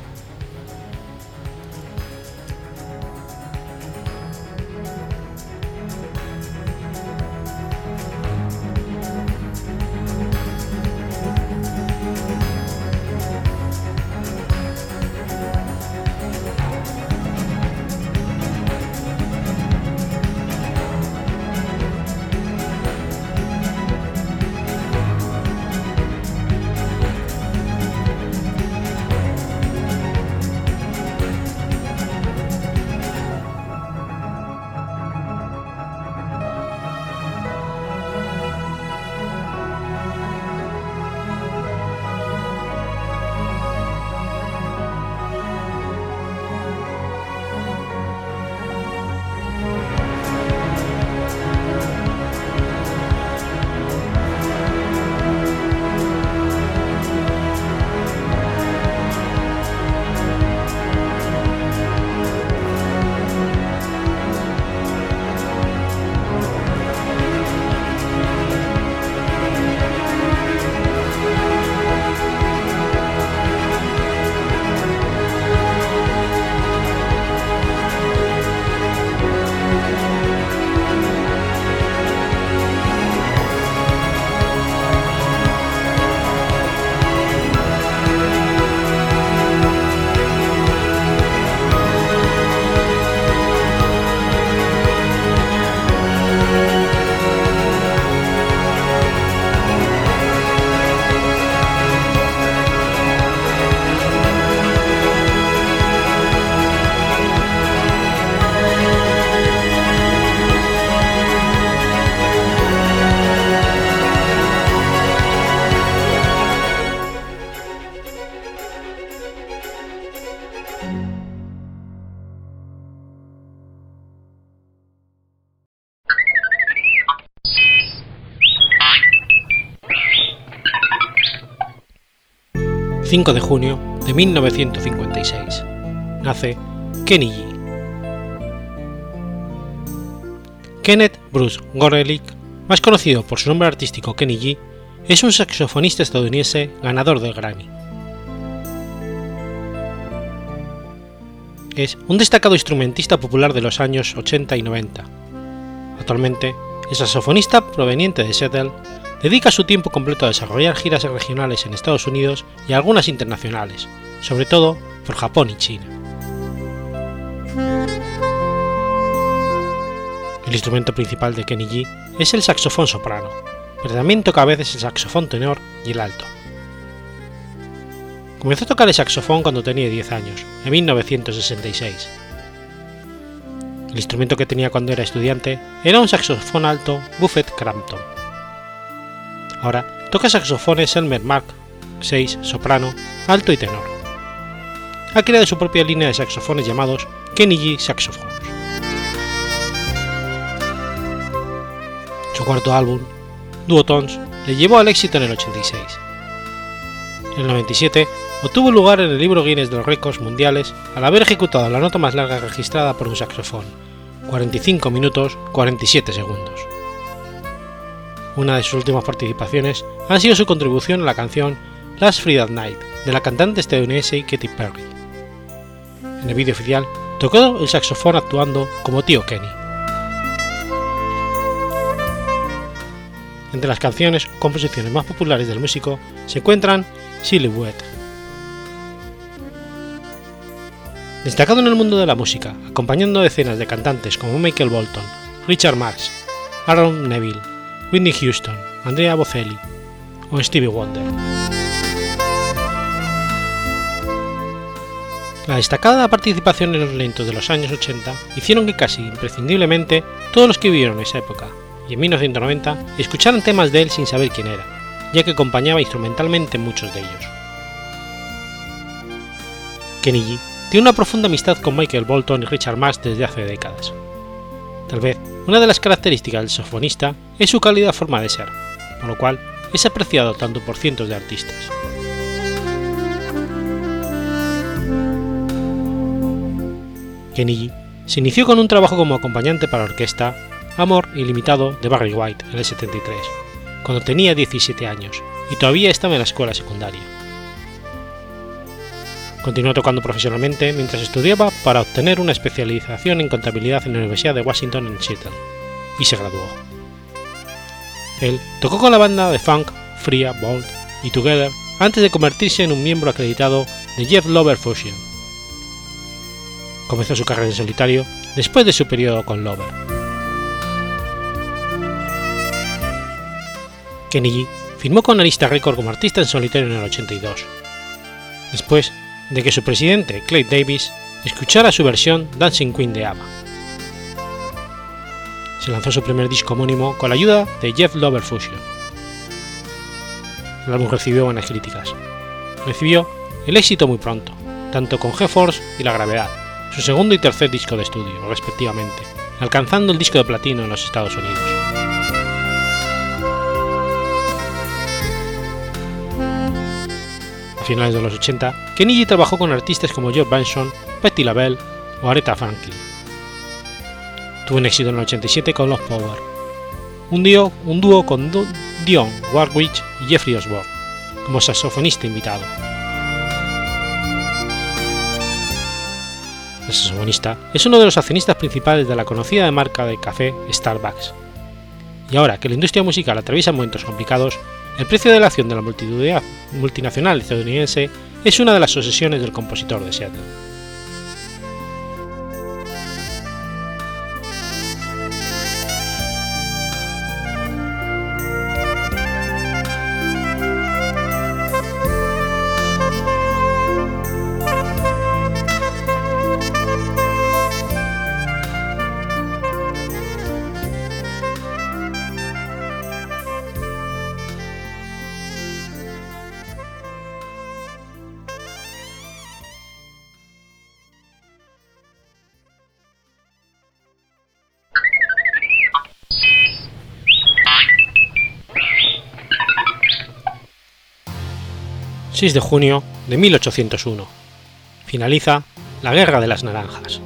5 de junio de 1956. Nace Kenny G. Kenneth Bruce Gorelick, más conocido por su nombre artístico Kenny G, es un saxofonista estadounidense ganador del Grammy. Es un destacado instrumentista popular de los años 80 y 90. Actualmente, es saxofonista proveniente de Seattle dedica su tiempo completo a desarrollar giras regionales en Estados Unidos y algunas internacionales, sobre todo por Japón y China. El instrumento principal de Kenny G es el saxofón soprano, pero también toca a veces el saxofón tenor y el alto. Comenzó a tocar el saxofón cuando tenía 10 años, en 1966. El instrumento que tenía cuando era estudiante era un saxofón alto Buffett Crampton. Ahora toca saxofones Elmer Mark 6 soprano, alto y tenor. Ha creado su propia línea de saxofones llamados Kenny G Saxophones. Su cuarto álbum, Duotones, le llevó al éxito en el 86. En el 97 obtuvo lugar en el libro Guinness de los récords mundiales al haber ejecutado la nota más larga registrada por un saxofón, 45 minutos 47 segundos. Una de sus últimas participaciones ha sido su contribución a la canción Last Friday Night de la cantante estadounidense Katy Perry. En el vídeo oficial tocó el saxofón actuando como tío Kenny. Entre las canciones o composiciones más populares del músico se encuentran Silhouette. Destacado en el mundo de la música, acompañando decenas de cantantes como Michael Bolton, Richard Marx, Aaron Neville, Whitney Houston, Andrea Bocelli o Stevie Wonder. La destacada participación en los lentos de los años 80 hicieron que casi imprescindiblemente todos los que vivieron esa época y en 1990 escucharan temas de él sin saber quién era, ya que acompañaba instrumentalmente muchos de ellos. Kenny G tiene una profunda amistad con Michael Bolton y Richard Marx desde hace décadas. Tal vez una de las características del saxofonista es su cálida forma de ser, por lo cual es apreciado tanto por cientos de artistas. Kenny se inició con un trabajo como acompañante para orquesta Amor Ilimitado de Barry White en el 73, cuando tenía 17 años y todavía estaba en la escuela secundaria. Continuó tocando profesionalmente mientras estudiaba para obtener una especialización en contabilidad en la Universidad de Washington en Seattle y se graduó. Él tocó con la banda de funk Fria, Bold y Together antes de convertirse en un miembro acreditado de Jeff Lover Fusion. Comenzó su carrera en solitario después de su periodo con Lover. Kenny firmó con Arista Record como artista en solitario en el 82, después de que su presidente, Clay Davis, escuchara su versión Dancing Queen de ABBA. Se lanzó su primer disco homónimo con la ayuda de Jeff Lover Fusion. El álbum recibió buenas críticas. Recibió el éxito muy pronto, tanto con GeForce y La Gravedad, su segundo y tercer disco de estudio, respectivamente, alcanzando el disco de platino en los Estados Unidos. A finales de los 80, Kenny trabajó con artistas como Joe Benson, Patti LaBelle o Aretha Franklin. Tuvo un éxito en el 87 con Love Power, un dúo, un dúo con Dion Warwick y Jeffrey Osborne, como saxofonista invitado. El saxofonista es uno de los accionistas principales de la conocida marca de café Starbucks. Y ahora que la industria musical atraviesa momentos complicados, el precio de la acción de la multinacional estadounidense es una de las obsesiones del compositor de Seattle. 6 de junio de 1801. Finaliza la Guerra de las Naranjas.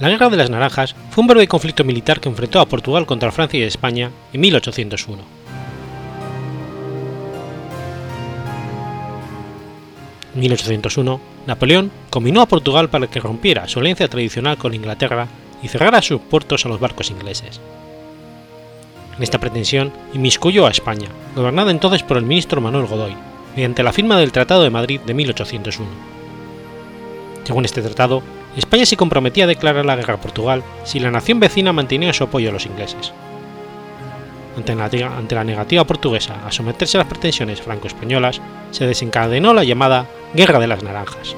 La Guerra de las Naranjas fue un breve conflicto militar que enfrentó a Portugal contra Francia y España en 1801. En 1801, Napoleón combinó a Portugal para que rompiera su alianza tradicional con Inglaterra y cerrara sus puertos a los barcos ingleses. En esta pretensión inmiscuyó a España, gobernada entonces por el ministro Manuel Godoy, mediante la firma del Tratado de Madrid de 1801. Según este tratado, España se comprometía a declarar la guerra a Portugal si la nación vecina mantenía su apoyo a los ingleses. Ante la, ante la negativa portuguesa a someterse a las pretensiones franco-españolas, se desencadenó la llamada Guerra de las Naranjas.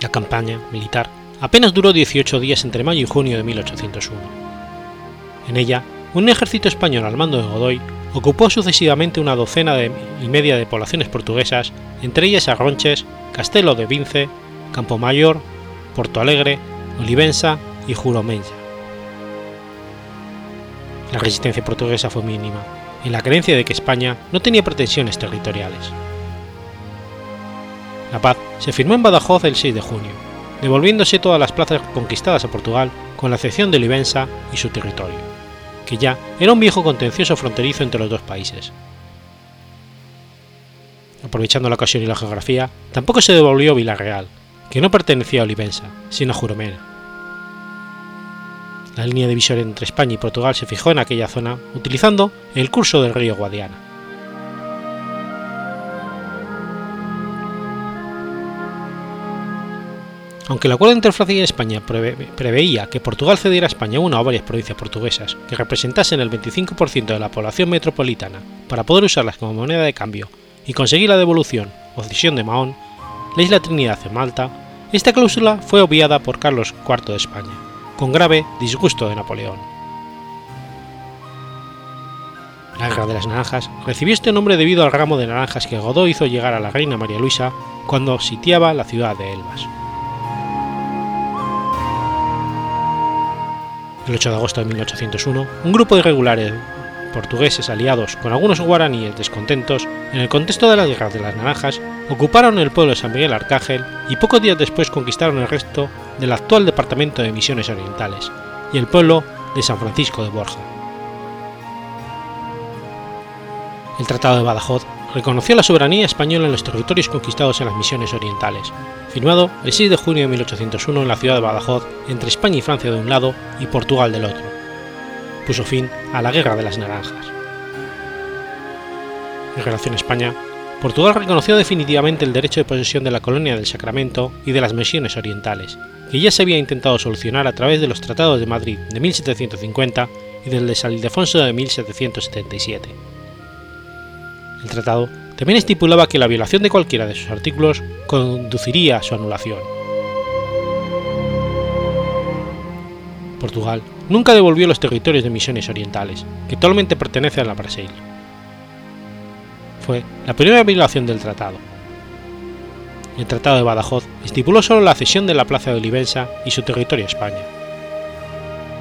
La campaña militar apenas duró 18 días entre mayo y junio de 1801. En ella, un ejército español al mando de Godoy ocupó sucesivamente una docena y media de poblaciones portuguesas, entre ellas Arronches, Castelo de Vince, Campomayor, Porto Alegre, Olivenza y Juromella. La resistencia portuguesa fue mínima, en la creencia de que España no tenía pretensiones territoriales. La paz se firmó en Badajoz el 6 de junio, devolviéndose todas las plazas conquistadas a Portugal con la excepción de Olivenza y su territorio, que ya era un viejo contencioso fronterizo entre los dos países. Aprovechando la ocasión y la geografía, tampoco se devolvió Villarreal, que no pertenecía a Olivenza, sino a Juromena. La línea divisoria entre España y Portugal se fijó en aquella zona utilizando el curso del río Guadiana. Aunque el acuerdo entre Francia y España preveía que Portugal cediera a España una o varias provincias portuguesas que representasen el 25% de la población metropolitana para poder usarlas como moneda de cambio y conseguir la devolución o cesión de Mahón, la isla Trinidad en Malta, esta cláusula fue obviada por Carlos IV de España, con grave disgusto de Napoleón. La Guerra de las Naranjas recibió este nombre debido al ramo de naranjas que Godó hizo llegar a la reina María Luisa cuando sitiaba la ciudad de Elvas. El 8 de agosto de 1801, un grupo de irregulares portugueses aliados con algunos guaraníes descontentos en el contexto de la Guerra de las Naranjas ocuparon el pueblo de San Miguel Arcángel y pocos días después conquistaron el resto del actual departamento de Misiones Orientales y el pueblo de San Francisco de Borja. El Tratado de Badajoz reconoció la soberanía española en los territorios conquistados en las Misiones Orientales, firmado el 6 de junio de 1801 en la ciudad de Badajoz entre España y Francia de un lado y Portugal del otro. Puso fin a la Guerra de las Naranjas. En relación a España, Portugal reconoció definitivamente el derecho de posesión de la colonia del Sacramento y de las Misiones Orientales, que ya se había intentado solucionar a través de los Tratados de Madrid de 1750 y del de San Ildefonso de 1777. El tratado también estipulaba que la violación de cualquiera de sus artículos conduciría a su anulación. Portugal nunca devolvió los territorios de Misiones Orientales, que actualmente pertenecen a la Brasil. Fue la primera violación del tratado. El Tratado de Badajoz estipuló solo la cesión de la plaza de Olivenza y su territorio a España.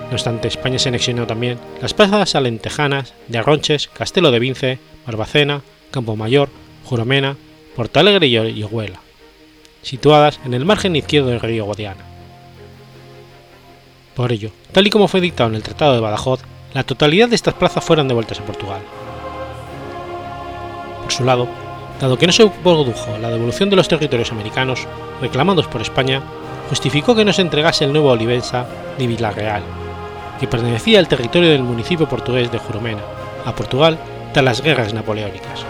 No obstante, España se anexionó también las plazas alentejanas de Arronches, Castelo de Vince, Barbacena, Campomayor, Juromena, Portalegre y Orihuela, situadas en el margen izquierdo del río Guadiana. Por ello, tal y como fue dictado en el Tratado de Badajoz, la totalidad de estas plazas fueron devueltas a Portugal. Por su lado, dado que no se produjo la devolución de los territorios americanos reclamados por España, justificó que no se entregase el nuevo Olivenza ni Villarreal, que pertenecía al territorio del municipio portugués de Juromena, a Portugal las guerras napoleónicas.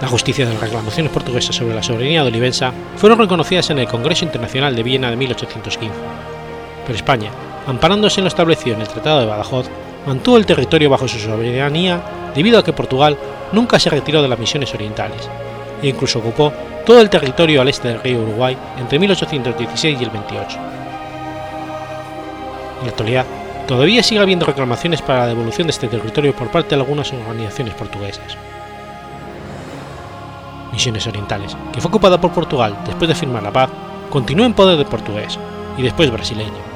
La justicia de las reclamaciones portuguesas sobre la soberanía de Olivenza fueron reconocidas en el Congreso Internacional de Viena de 1815, pero España, amparándose en lo establecido en el Tratado de Badajoz, mantuvo el territorio bajo su soberanía debido a que Portugal nunca se retiró de las misiones orientales e incluso ocupó todo el territorio al este del río Uruguay entre 1816 y el 28. En la actualidad, todavía sigue habiendo reclamaciones para la devolución de este territorio por parte de algunas organizaciones portuguesas. Misiones Orientales, que fue ocupada por Portugal después de firmar la paz, continuó en poder de portugués y después brasileño.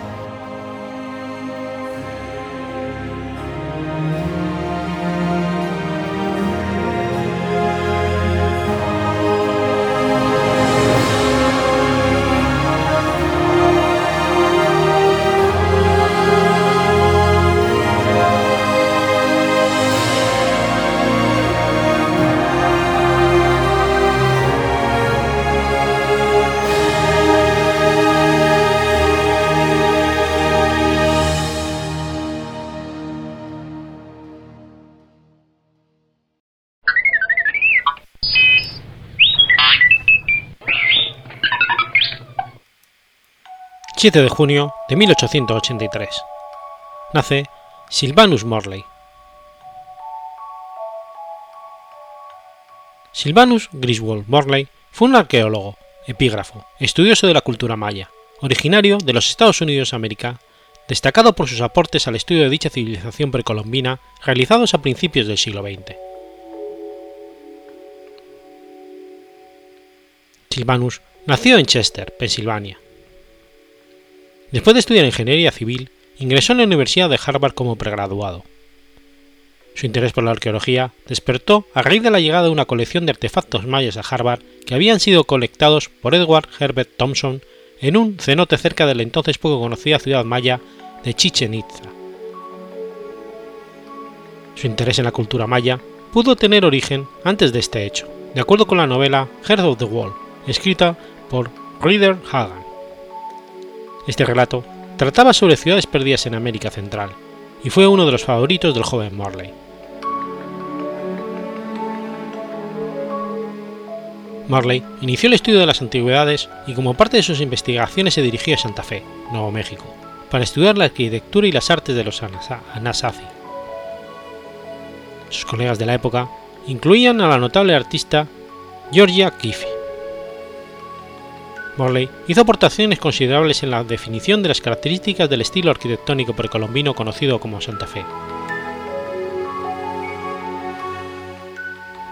7 de junio de 1883. Nace Sylvanus Morley. Sylvanus Griswold Morley fue un arqueólogo, epígrafo, estudioso de la cultura maya, originario de los Estados Unidos de América, destacado por sus aportes al estudio de dicha civilización precolombina realizados a principios del siglo XX. Sylvanus nació en Chester, Pensilvania, Después de estudiar ingeniería civil, ingresó en la Universidad de Harvard como pregraduado. Su interés por la arqueología despertó a raíz de la llegada de una colección de artefactos mayas a Harvard que habían sido colectados por Edward Herbert Thompson en un cenote cerca de la entonces poco conocida ciudad maya de Chichen Itza. Su interés en la cultura maya pudo tener origen antes de este hecho, de acuerdo con la novela Heart of the Wall, escrita por Reader Hagan. Este relato trataba sobre ciudades perdidas en América Central, y fue uno de los favoritos del joven Morley. Morley inició el estudio de las antigüedades y como parte de sus investigaciones se dirigió a Santa Fe, Nuevo México, para estudiar la arquitectura y las artes de los Anasazi. Sus colegas de la época incluían a la notable artista Georgia Kiffy. Morley hizo aportaciones considerables en la definición de las características del estilo arquitectónico precolombino conocido como Santa Fe.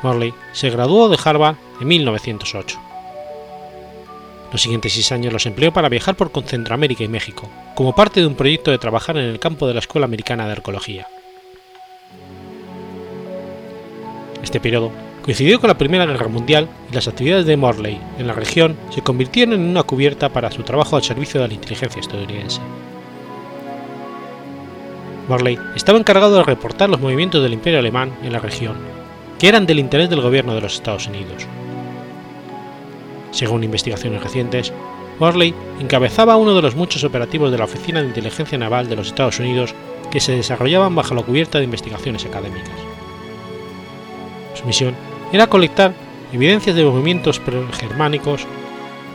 Morley se graduó de Harvard en 1908. Los siguientes seis años los empleó para viajar por Centroamérica y México, como parte de un proyecto de trabajar en el campo de la Escuela Americana de Arqueología. Este periodo coincidió con la Primera Guerra Mundial y las actividades de Morley en la región se convirtieron en una cubierta para su trabajo al servicio de la inteligencia estadounidense. Morley estaba encargado de reportar los movimientos del Imperio Alemán en la región, que eran del interés del gobierno de los Estados Unidos. Según investigaciones recientes, Morley encabezaba uno de los muchos operativos de la Oficina de Inteligencia Naval de los Estados Unidos que se desarrollaban bajo la cubierta de investigaciones académicas. Su misión era colectar evidencias de movimientos germánicos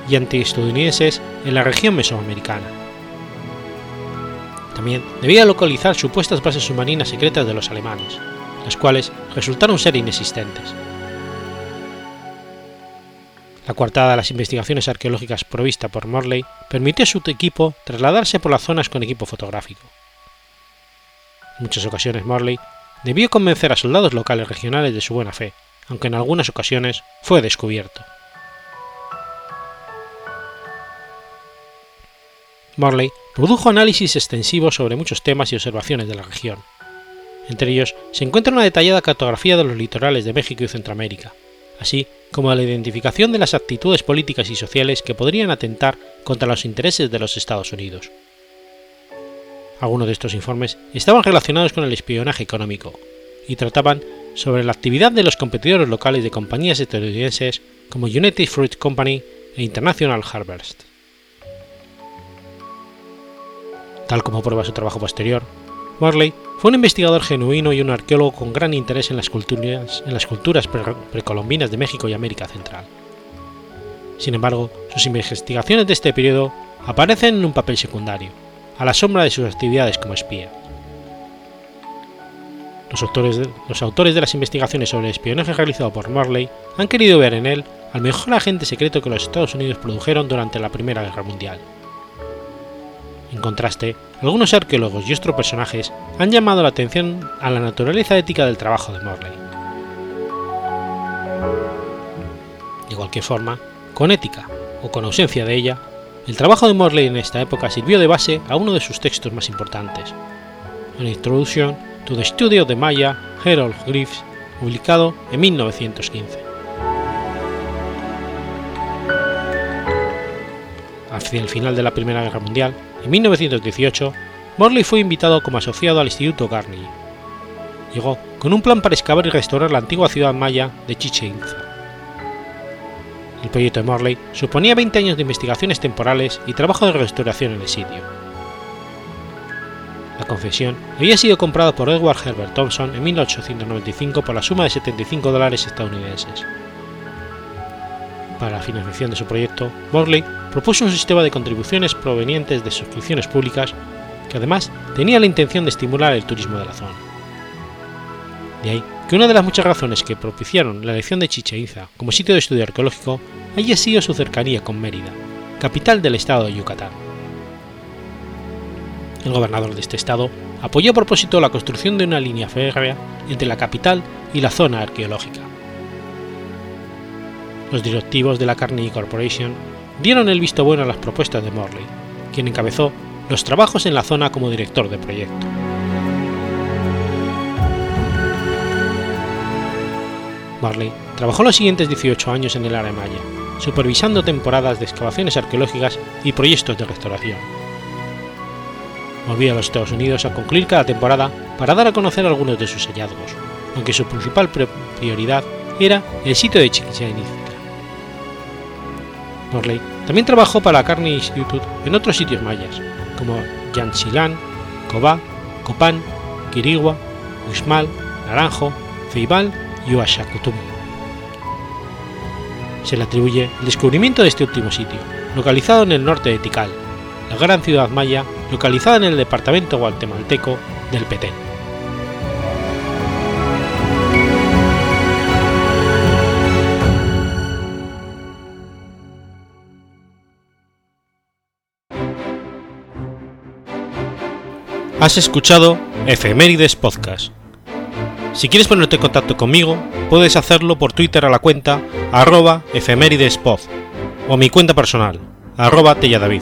y antiestadounidenses en la región mesoamericana. También debía localizar supuestas bases submarinas secretas de los alemanes, las cuales resultaron ser inexistentes. La coartada de las investigaciones arqueológicas provista por Morley permitió a su equipo trasladarse por las zonas con equipo fotográfico. En muchas ocasiones Morley debió convencer a soldados locales regionales de su buena fe, aunque en algunas ocasiones fue descubierto. Morley produjo análisis extensivos sobre muchos temas y observaciones de la región. Entre ellos se encuentra una detallada cartografía de los litorales de México y Centroamérica, así como la identificación de las actitudes políticas y sociales que podrían atentar contra los intereses de los Estados Unidos. Algunos de estos informes estaban relacionados con el espionaje económico y trataban sobre la actividad de los competidores locales de compañías estadounidenses como United Fruit Company e International Harvest. Tal como prueba su trabajo posterior, Morley fue un investigador genuino y un arqueólogo con gran interés en las culturas, precolombinas de México y América Central. Sin embargo, sus investigaciones de este periodo aparecen en un papel secundario, a la sombra de sus actividades como espía. Los autores, de, las investigaciones sobre el espionaje realizado por Morley han querido ver en él al mejor agente secreto que los Estados Unidos produjeron durante la Primera Guerra Mundial. En contraste, algunos arqueólogos y otros personajes han llamado la atención a la naturaleza ética del trabajo de Morley. De cualquier forma, con ética o con ausencia de ella, el trabajo de Morley en esta época sirvió de base a uno de sus textos más importantes, An Introduction to the Study of the Maya Hieroglyphs, publicado en 1915. Hacia el final de la Primera Guerra Mundial, en 1918, Morley fue invitado como asociado al Instituto Carnegie. Llegó con un plan para excavar y restaurar la antigua ciudad maya de Chichen Itza. El proyecto de Morley suponía 20 años de investigaciones temporales y trabajo de restauración en el sitio. La confesión había sido comprada por Edward Herbert Thompson en 1895 por la suma de 75 dólares estadounidenses. Para la financiación de su proyecto, Morley propuso un sistema de contribuciones provenientes de suscripciones públicas que además tenía la intención de estimular el turismo de la zona. De ahí que una de las muchas razones que propiciaron la elección de Chichen Itza como sitio de estudio arqueológico haya sido su cercanía con Mérida, capital del estado de Yucatán. El gobernador de este estado apoyó a propósito la construcción de una línea férrea entre la capital y la zona arqueológica. Los directivos de la Carnegie Corporation dieron el visto bueno a las propuestas de Morley, quien encabezó los trabajos en la zona como director de proyecto. Morley trabajó los siguientes 18 años en el área maya, supervisando temporadas de excavaciones arqueológicas y proyectos de restauración. Volvió a los Estados Unidos a concluir cada temporada para dar a conocer algunos de sus hallazgos, aunque su principal prioridad era el sitio de Chichen Itza. Morley también trabajó para la Carnegie Institute en otros sitios mayas, como Yanchilán, Cobá, Copán, Quirigua, Uxmal, Naranjo, Ceibal y Uaxacutum. Se le atribuye el descubrimiento de este último sitio, localizado en el norte de Tikal, la gran ciudad maya localizada en el departamento guatemalteco del Petén. Has escuchado Efemérides Podcast. Si quieres ponerte en contacto conmigo, puedes hacerlo por Twitter a la cuenta arroba efemeridespod o mi cuenta personal, arroba telladavid,